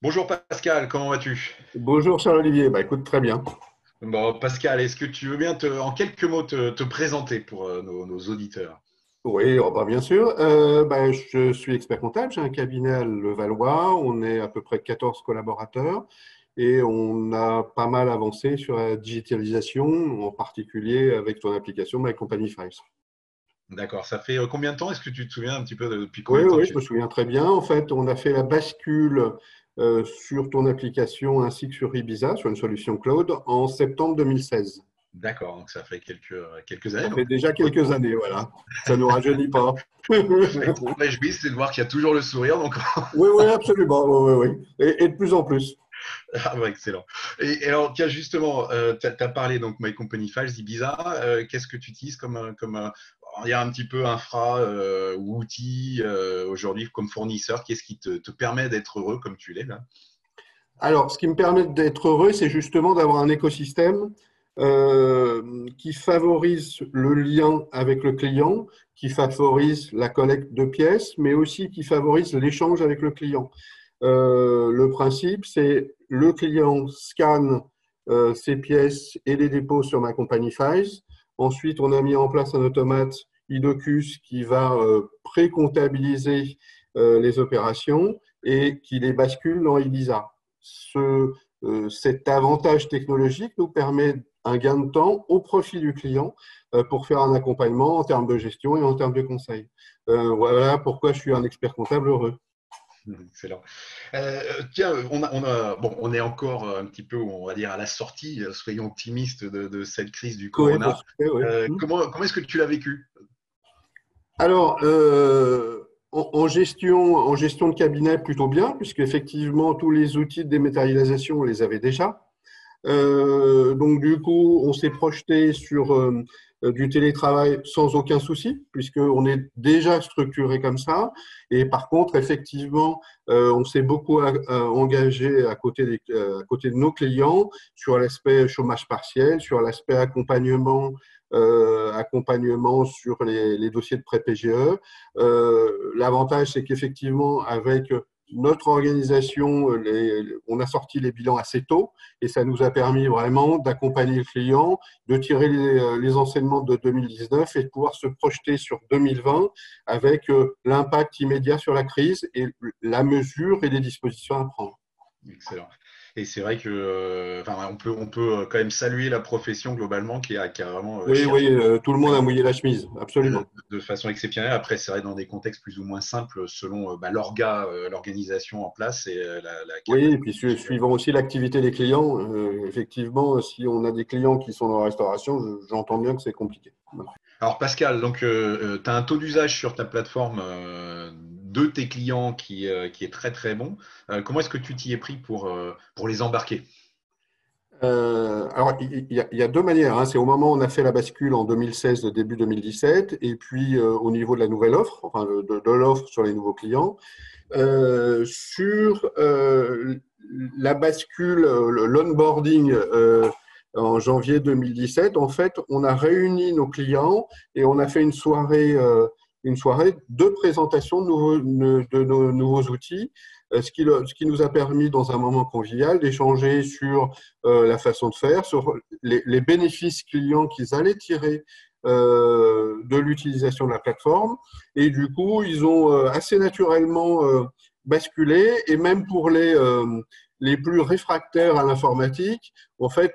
Bonjour Pascal, comment vas-tu? Bonjour Charles-Olivier, bah, écoute très bien. Bon, Pascal, est-ce que tu veux bien te, en quelques mots te, présenter pour euh, nos, auditeurs? Oui, oh, bah, bien sûr. Euh, bah, je suis expert comptable, j'ai un cabinet à Levallois, on est à peu près 14 collaborateurs et on a pas mal avancé sur la digitalisation, en particulier avec ton application My Company Files. D'accord. Ça fait euh, combien de temps? Est-ce que tu te souviens un petit peu depuis combien de temps Oui, je me souviens très bien. En fait, on a fait la bascule euh, sur ton application ainsi que sur Ibiza, sur une solution cloud, en septembre 2016. D'accord, donc ça fait quelques, quelques années. Ça fait déjà quelques années, voilà. Ça ne nous rajeunit pas. je me réjouis, c'est de voir qu'il y a toujours le sourire. Donc... oui, oui, absolument. Oui, oui, Et, et de plus en plus. Ah, excellent. Et, alors, tiens, justement, euh, tu as, parlé donc My Company Files, Ibiza. Euh, qu'est-ce que tu utilises comme, comme il y a un petit peu infra euh, ou outil aujourd'hui comme fournisseur Qu'est-ce qui te, permet d'être heureux comme tu l'es là? Alors, ce qui me permet d'être heureux, c'est justement d'avoir un écosystème qui favorise le lien avec le client, qui favorise la collecte de pièces, mais aussi qui favorise l'échange avec le client. Euh, le principe, c'est le client scanne euh, ses pièces et les dépose sur ma compagnie Files. Ensuite, on a mis en place un automate Idocus qui va euh, pré-comptabiliser les opérations et qui les bascule dans Ibiza. Ce, cet avantage technologique nous permet un gain de temps au profit du client pour faire un accompagnement en termes de gestion et en termes de conseil. voilà pourquoi je suis un expert comptable heureux. Excellent. Euh, tiens, on, a, bon, on est encore un petit peu, on va dire, à la sortie, soyons optimistes, de, cette crise du corona. Euh, mmh. Comment, comment est-ce que tu l'as vécu? Alors, euh, en, gestion, en gestion de cabinet, plutôt bien, puisque effectivement, tous les outils de dématérialisation, on les avait déjà. donc, du coup, on s'est projeté sur euh, du télétravail sans aucun souci, puisqu'on est déjà structuré comme ça. Et par contre, effectivement, euh, on s'est beaucoup euh, engagé à côté, des, à côté de nos clients sur l'aspect chômage partiel, sur l'aspect accompagnement euh, accompagnement sur les, les, dossiers de pré-PGE. Euh, L'avantage, c'est qu'effectivement, avec notre organisation, euh, on a sorti les bilans assez tôt et ça nous a permis vraiment d'accompagner le client, de tirer les, euh, enseignements de 2019 et de pouvoir se projeter sur 2020 avec euh, l'impact immédiat sur la crise et la mesure et les dispositions à prendre. Excellent. Et c'est vrai que, euh, on peut, on peut euh, quand même saluer la profession globalement qui a, qui a vraiment. Euh, oui, oui, tout le monde a mouillé la chemise, absolument. De, façon exceptionnelle. Après, c'est vrai dans des contextes plus ou moins simples selon bah, l'orga, l'organisation en place et la. oui, et puis suivant aussi l'activité des clients. effectivement, si on a des clients qui sont dans la restauration, j'entends bien que c'est compliqué. Alors Pascal, donc tu as un taux d'usage sur ta plateforme de tes clients qui, euh, qui est très très bon. Euh, comment est-ce que tu t'y es pris pour, euh, pour les embarquer? Alors, il y, a deux manières. Hein. C'est au moment où on a fait la bascule en 2016, début 2017, et puis au niveau de la nouvelle offre, enfin de, l'offre sur les nouveaux clients. sur la bascule, l'onboarding en janvier 2017, en fait, on a réuni nos clients et on a fait une soirée une soirée de présentation de, nos nouveaux outils, euh, ce qui, ce qui, nous a permis, dans un moment convivial, d'échanger sur euh, la façon de faire, sur les, bénéfices clients qu'ils allaient tirer euh, de l'utilisation de la plateforme. Et du coup, ils ont assez naturellement basculé, et même pour les, les plus réfractaires à l'informatique, en fait,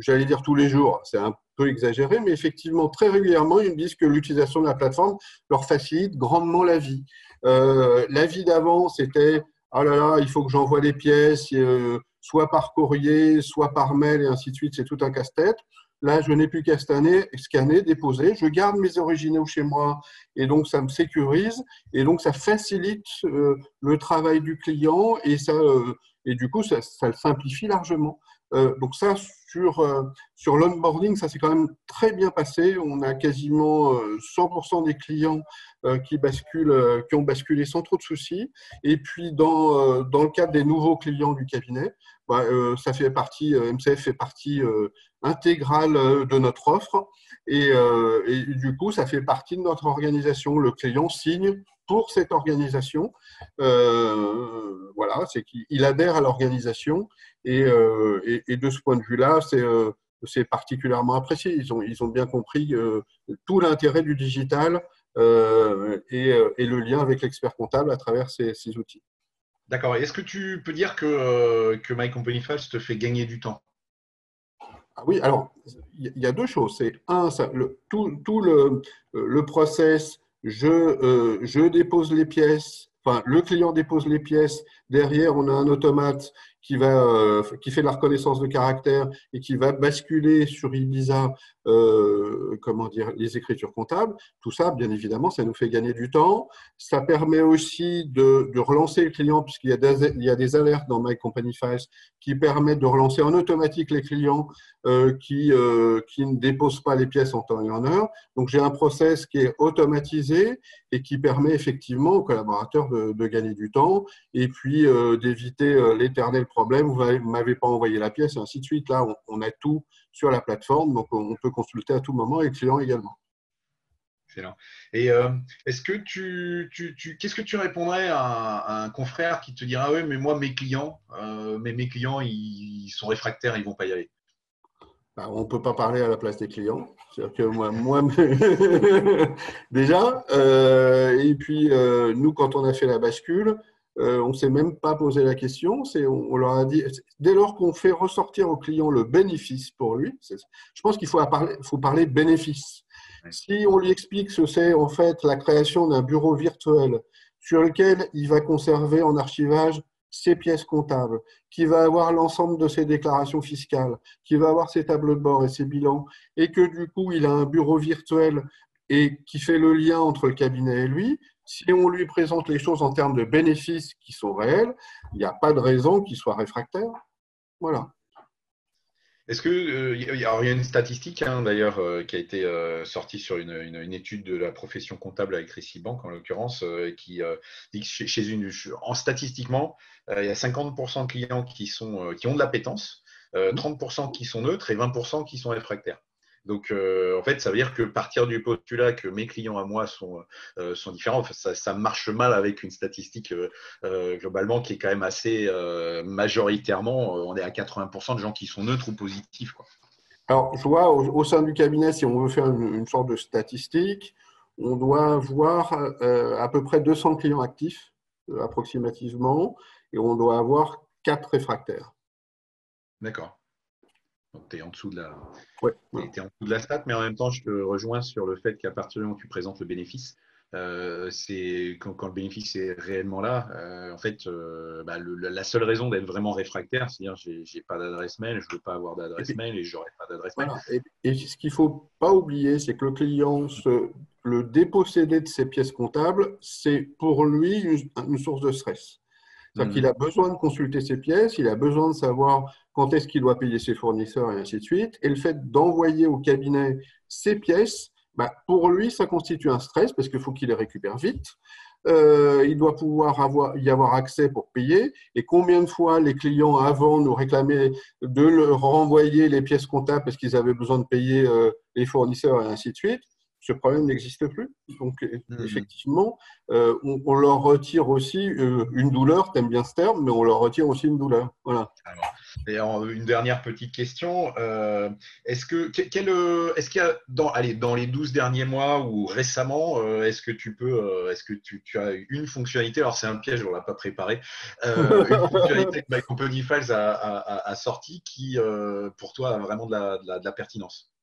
j'allais dire tous les jours, c'est un peu exagéré, mais effectivement, très régulièrement, ils me disent que l'utilisation de la plateforme leur facilite grandement la vie. Euh, la vie d'avant, c'était ah là là, il faut que j'envoie les pièces, euh, soit par courrier, soit par mail, et ainsi de suite, c'est tout un casse-tête. Là, je n'ai plus qu'à scanner, scanner, déposer. Je garde mes originaux chez moi et donc ça me sécurise et donc ça facilite euh, le travail du client et, ça, euh, et du coup, ça, ça le simplifie largement. Euh, donc ça, sur, euh, sur l'onboarding, ça s'est quand même très bien passé. On a quasiment 100% euh, des clients qui, basculent, qui ont basculé sans trop de soucis. Et puis, dans, dans le cadre des nouveaux clients du cabinet, bah, ça fait partie, MCF fait partie intégrale de notre offre. Et, du coup, ça fait partie de notre organisation. Le client signe pour cette organisation. Euh, voilà, c'est qu'il adhère à l'organisation et, et, de ce point de vue-là, c'est c'est particulièrement apprécié. Ils ont, ils ont bien compris tout l'intérêt du digital et, et, le lien avec l'expert comptable à travers ces, ces outils. D'accord. Est-ce que tu peux dire que, que My Company Files te fait gagner du temps? Ah oui, alors, il y a deux choses. C'est un, le, tout, tout, le, le process, je, euh, je dépose les pièces, enfin, le client dépose les pièces, derrière, on a un automate qui, va, euh, qui fait la reconnaissance de caractère et qui va basculer sur Ibiza euh, comment dire, les écritures comptables. Tout ça, bien évidemment, ça nous fait gagner du temps. Ça permet aussi de, de relancer le client, puisqu'il y, a des, il y a des alertes dans My Company Files qui permettent de relancer en automatique les clients euh, qui, euh, qui ne déposent pas les pièces en temps et en heure. Donc, j'ai un process qui est automatisé et qui permet effectivement aux collaborateurs de, de gagner du temps et puis euh, d'éviter euh, l'éternel problème, vous ne m'avez pas envoyé la pièce, et ainsi de suite. Là, on, a tout sur la plateforme, donc on peut consulter à tout moment et le client également. Excellent. Et euh, est-ce que tu, tu, qu'est-ce que tu répondrais à, un confrère qui te dira ah oui, mais moi mes clients, mais mes clients ils, sont réfractaires, ils vont pas y aller? Bah, on ne peut pas parler à la place des clients. C'est-à-dire que moi, moi déjà, et puis nous, quand on a fait la bascule, euh, on ne s'est même pas posé la question. On, on, leur a dit, dès lors qu'on fait ressortir au client le bénéfice pour lui, je pense qu'il faut parler, faut parler bénéfice. Si on lui explique ce que c'est en fait la création d'un bureau virtuel sur lequel il va conserver en archivage ses pièces comptables, qui va avoir l'ensemble de ses déclarations fiscales, qui va avoir ses tableaux de bord et ses bilans, et que du coup il a un bureau virtuel et qui fait le lien entre le cabinet et lui, si on lui présente les choses en termes de bénéfices qui sont réels, il n'y a pas de raison qu'il soit réfractaire. Voilà. Est-ce que euh, il y, a une statistique hein, d'ailleurs euh, qui a été euh, sortie sur une, étude de la profession comptable avec Bank en l'occurrence qui dit que chez, une en statistiquement il y a 50% de clients qui sont qui ont de l'appétence, 30% qui sont neutres et 20% qui sont réfractaires. Donc, euh, en fait, ça veut dire que partir du postulat que mes clients à moi sont, euh, sont différents, ça, marche mal avec une statistique euh, globalement qui est quand même assez majoritairement, on est à 80% de gens qui sont neutres ou positifs. Quoi. Alors, je vois au, sein du cabinet, si on veut faire une, sorte de statistique, on doit avoir à peu près 200 clients actifs approximativement et on doit avoir 4 réfractaires. D'accord. Donc, tu es en dessous de la. en dessous de la stat, mais en même temps, je te rejoins sur le fait qu'à partir du moment où tu présentes le bénéfice, euh, c'est quand, le bénéfice est réellement là, euh, en fait, euh, bah, la seule raison d'être vraiment réfractaire, c'est-à-dire j'ai, j'ai pas d'adresse mail, je veux pas avoir d'adresse mail et j'aurai pas d'adresse mail. Et, ce qu'il faut pas oublier, c'est que le client, se, le déposséder de ses pièces comptables, c'est pour lui une source de stress. C'est-à-dire qu'il a besoin de consulter ses pièces, il a besoin de savoir quand est-ce qu'il doit payer ses fournisseurs et ainsi de suite. Et le fait d'envoyer au cabinet ses pièces, bah, pour lui, ça constitue un stress parce qu'il faut qu'il les récupère vite. Euh, il doit pouvoir avoir, y avoir accès pour payer. Et combien de fois les clients avant nous réclamaient de leur renvoyer les pièces comptables parce qu'ils avaient besoin de payer euh, les fournisseurs et ainsi de suite ce problème n'existe plus. Donc, mmh. effectivement, euh, on, leur retire aussi euh, une douleur, tu aimes bien ce terme, mais on leur retire aussi une douleur. Voilà. et une dernière petite question. Euh, est-ce que quel, est-ce qu'il y a dans, allez, dans les 12 derniers mois ou récemment, est-ce que tu peux, est-ce que tu, as une fonctionnalité, alors c'est un piège, on ne l'a pas préparé, une fonctionnalité que My Company Files a, sorti qui, pour toi, a vraiment de la pertinence?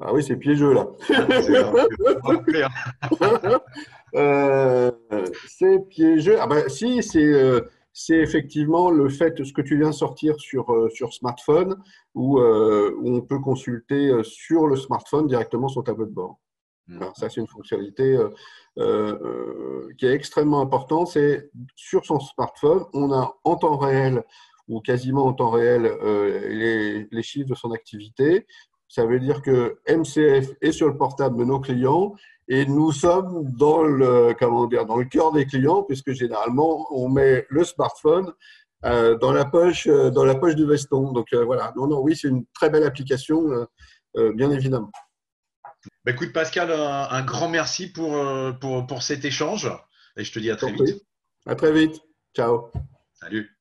Ah oui, c'est piégeux là. euh, c'est piégeux. Ah ben si, c'est euh, c'est effectivement le fait, ce que tu viens de sortir sur, euh, sur smartphone, où, où, on peut consulter sur le smartphone directement son tableau de bord. Hmm. Alors, ça, c'est une fonctionnalité qui est extrêmement importante. C'est sur son smartphone, on a en temps réel ou quasiment en temps réel les, les chiffres de son activité. Ça veut dire que MCF est sur le portable de nos clients et nous sommes dans le, comment dire, dans le cœur des clients puisque généralement, on met le smartphone euh, dans, la poche, euh, dans la poche du veston. Donc euh, voilà, non, non, oui, c'est une très belle application, bien évidemment. Bah, écoute Pascal, un, grand merci pour, pour, pour cet échange. Et je te dis à très vite. À très vite. Ciao. Salut.